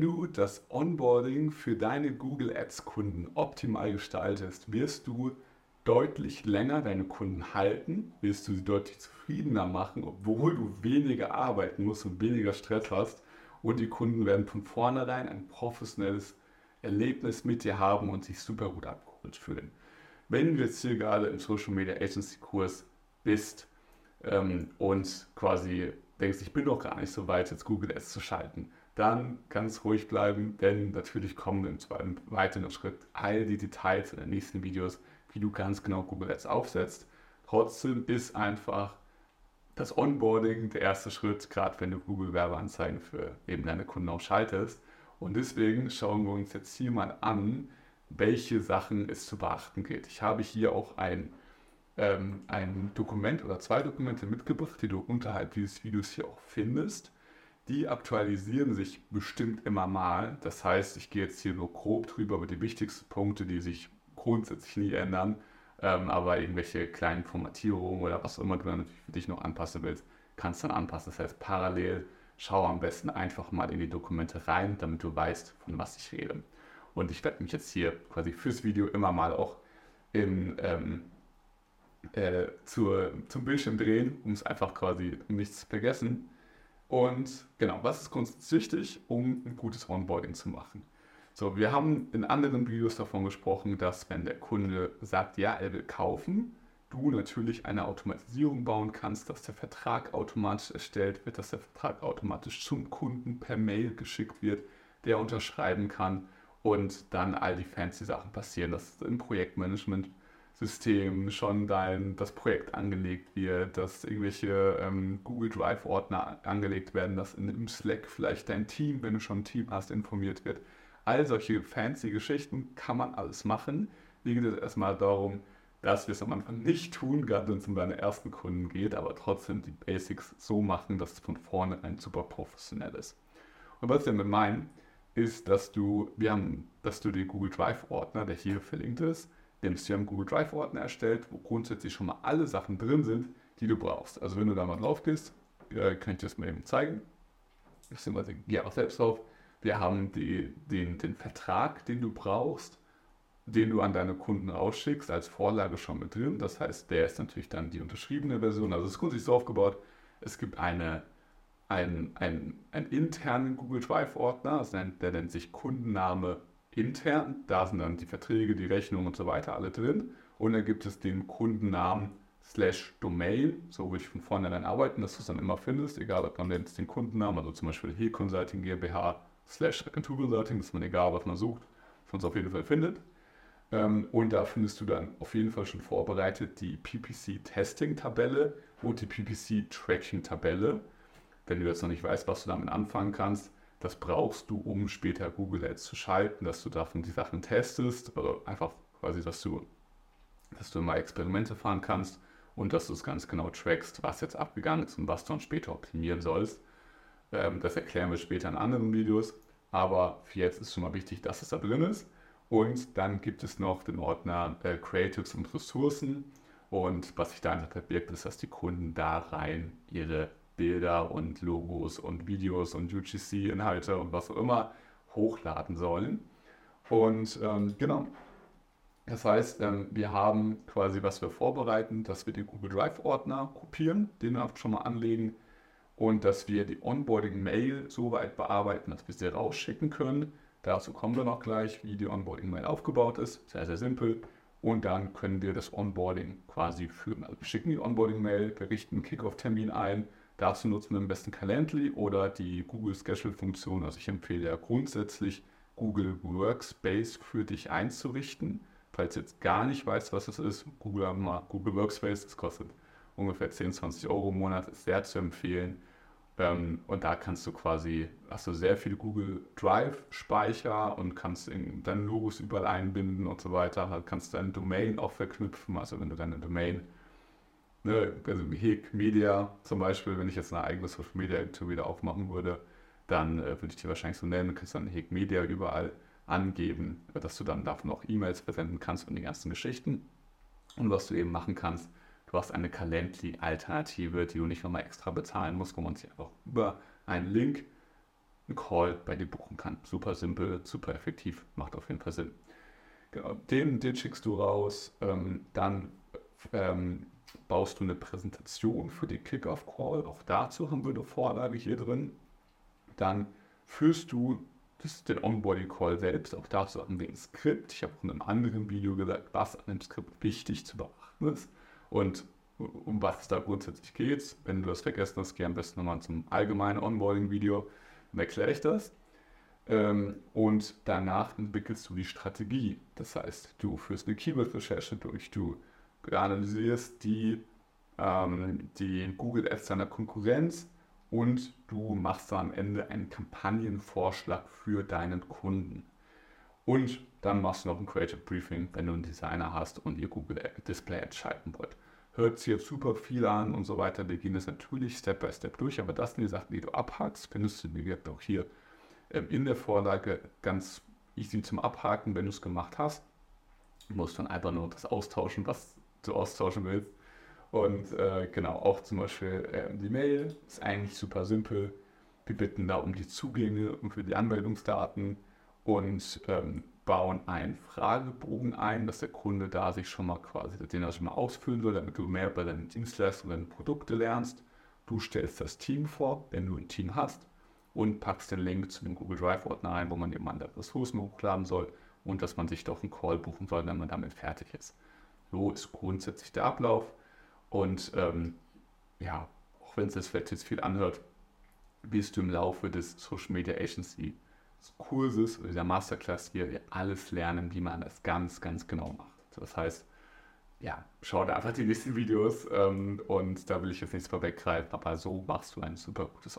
Wenn du das Onboarding für deine Google Ads Kunden optimal gestaltest, wirst du deutlich länger deine Kunden halten, wirst du sie deutlich zufriedener machen, obwohl du weniger arbeiten musst und weniger Stress hast. Und die Kunden werden von vornherein ein professionelles Erlebnis mit dir haben und sich super gut abgeholt fühlen. Wenn du jetzt hier gerade im Social Media Agency Kurs bist ähm, und quasi denkst, ich bin doch gar nicht so weit, jetzt Google Ads zu schalten, dann ganz ruhig bleiben, denn natürlich kommen im zweiten weiteren Schritt all die Details in den nächsten Videos, wie du ganz genau Google Ads aufsetzt. Trotzdem ist einfach das Onboarding der erste Schritt, gerade wenn du Google Werbeanzeigen für eben deine Kunden auch schaltest. Und deswegen schauen wir uns jetzt hier mal an, welche Sachen es zu beachten gilt. Ich habe hier auch ein, ähm, ein Dokument oder zwei Dokumente mitgebracht, die du unterhalb dieses Videos hier auch findest. Die aktualisieren sich bestimmt immer mal. Das heißt, ich gehe jetzt hier nur grob drüber über die wichtigsten Punkte, die sich grundsätzlich nie ändern. Ähm, aber irgendwelche kleinen Formatierungen oder was auch immer du dann natürlich für dich noch anpassen willst, kannst du dann anpassen. Das heißt, parallel schau am besten einfach mal in die Dokumente rein, damit du weißt, von was ich rede. Und ich werde mich jetzt hier quasi fürs Video immer mal auch im, ähm, äh, zur, zum Bildschirm drehen, um es einfach quasi nichts zu vergessen. Und genau, was ist grundsätzlich wichtig, um ein gutes Onboarding zu machen? So, wir haben in anderen Videos davon gesprochen, dass wenn der Kunde sagt, ja, er will kaufen, du natürlich eine Automatisierung bauen kannst, dass der Vertrag automatisch erstellt wird, dass der Vertrag automatisch zum Kunden per Mail geschickt wird, der unterschreiben kann und dann all die fancy Sachen passieren, dass im Projektmanagement-System schon dein, das Projekt angelegt wird, dass irgendwelche ähm, Google Drive-Ordner angelegt werden, dass in, im Slack vielleicht dein Team, wenn du schon ein Team hast, informiert wird All solche fancy Geschichten kann man alles machen. Mir geht es erstmal darum, dass wir es am Anfang nicht tun, gerade wenn es um deine ersten Kunden geht, aber trotzdem die Basics so machen, dass es von vornherein super professionell ist. Und was wir damit meinen, ist, dass du, wir haben, dass du den Google Drive Ordner, der hier verlinkt ist, nimmst du einen Google Drive Ordner erstellt, wo grundsätzlich schon mal alle Sachen drin sind, die du brauchst. Also wenn du da mal drauf gehst, äh, kann ich das mal eben zeigen. Beziehungsweise geh auch selbst drauf. Wir haben die, den, den Vertrag, den du brauchst, den du an deine Kunden rausschickst, als Vorlage schon mit drin. Das heißt, der ist natürlich dann die unterschriebene Version. Also es ist grundsätzlich so aufgebaut, es gibt eine, einen, einen, einen internen Google Drive-Ordner, der nennt sich Kundenname intern. Da sind dann die Verträge, die Rechnungen und so weiter alle drin. Und dann gibt es den Kundennamen slash Domain, so würde ich von vornherein arbeiten, dass du es dann immer findest, egal ob man jetzt den Kundennamen, also zum Beispiel Hill Consulting GmbH slash Agenturconsulting, das ist man egal, was man sucht, dass es auf jeden Fall findet. Ähm, und da findest du dann auf jeden Fall schon vorbereitet die PPC-Testing-Tabelle und die PPC-Tracking-Tabelle. Wenn du jetzt noch nicht weißt, was du damit anfangen kannst, das brauchst du, um später Google Ads zu schalten, dass du davon die Sachen testest, oder einfach quasi, dass du, dass du mal Experimente fahren kannst und dass du es ganz genau trackst, was jetzt abgegangen ist und was du dann später optimieren sollst. Ähm, das erklären wir später in anderen Videos. Aber für jetzt ist schon mal wichtig, dass es da drin ist. Und dann gibt es noch den Ordner äh, Creatives und Ressourcen. Und was sich dahinter verbirgt, ist, dass die Kunden da rein ihre Bilder und Logos und Videos und UGC-Inhalte und was auch immer hochladen sollen. Und ähm, genau, das heißt, ähm, wir haben quasi, was wir vorbereiten, dass wir den Google Drive-Ordner kopieren, den wir schon mal anlegen und dass wir die Onboarding-Mail so weit bearbeiten, dass wir sie rausschicken können. Dazu kommen wir noch gleich, wie die Onboarding-Mail aufgebaut ist. Sehr, sehr simpel. Und dann können wir das Onboarding quasi führen. Also wir schicken die Onboarding-Mail, wir richten einen Kickoff-Termin ein. Dazu nutzen wir am besten Calendly oder die Google Schedule-Funktion. Also ich empfehle ja grundsätzlich, Google Workspace für dich einzurichten. Falls du jetzt gar nicht weißt, was es ist, Google Google Workspace, das kostet ungefähr 10, 20 Euro im Monat, ist sehr zu empfehlen. Ähm, und da kannst du quasi, hast du sehr viel Google Drive Speicher und kannst deine Logos überall einbinden und so weiter. Halt kannst deine Domain auch verknüpfen. Also wenn du deine Domain, ne, also Heg Media zum Beispiel, wenn ich jetzt eine eigene Social Media Agentur wieder aufmachen würde, dann äh, würde ich die wahrscheinlich so nennen, du kannst dann Heg Media überall angeben, dass du dann davon auch E-Mails versenden kannst und die ganzen Geschichten. Und was du eben machen kannst, Du hast eine Calendly-Alternative, die du nicht nochmal extra bezahlen musst, wo man sich einfach über einen Link einen Call bei dir buchen kann. Super simpel, super effektiv, macht auf jeden Fall Sinn. Genau, den, den schickst du raus, ähm, dann ähm, baust du eine Präsentation für den Kickoff-Call. Auch dazu haben wir eine Vorlage hier drin. Dann führst du das, den Onboarding-Call selbst. Auch dazu haben wir ein Skript. Ich habe auch in einem anderen Video gesagt, was an dem Skript wichtig zu beachten ist und um was es da grundsätzlich geht. Wenn du das vergessen hast, geh am besten nochmal zum allgemeinen Onboarding-Video, dann erkläre ich das. Ähm, und danach entwickelst du die Strategie. Das heißt, du führst eine Keyword-Recherche durch, du analysierst die, ähm, die Google Ads deiner Konkurrenz und du machst da am Ende einen Kampagnenvorschlag für deinen Kunden. Und dann machst du noch ein Creative Briefing, wenn du einen Designer hast und ihr Google Display entscheiden wollt. Hört sich jetzt super viel an und so weiter. Wir gehen das natürlich Step by Step durch, aber das sind die Sachen, die du abhakst, findest du, wie gesagt, auch hier ähm, in der Vorlage ganz easy zum Abhaken, wenn du es gemacht hast. Du musst dann einfach nur das austauschen, was du austauschen willst. Und äh, genau, auch zum Beispiel äh, die Mail ist eigentlich super simpel. Wir bitten da um die Zugänge und für die Anmeldungsdaten und ähm, bauen einen Fragebogen ein, dass der Kunde da sich schon mal quasi, den er schon mal ausfüllen soll, damit du mehr über deine Dienstleistungen, deine Produkte lernst. Du stellst das Team vor, wenn du ein Team hast, und packst den Link zu dem Google Drive-Ordner ein, wo man eben andere Ressourcen hochladen soll und dass man sich doch einen Call buchen soll, wenn man damit fertig ist. So ist grundsätzlich der Ablauf. Und ähm, ja, auch wenn es das vielleicht jetzt viel anhört, wirst du im Laufe des Social Media Agency Kurses oder der Masterclass hier alles lernen, wie man das ganz, ganz genau macht. Das heißt, ja, schau da einfach die nächsten Videos ähm, und da will ich jetzt nichts vorweggreifen, aber so machst du ein super gutes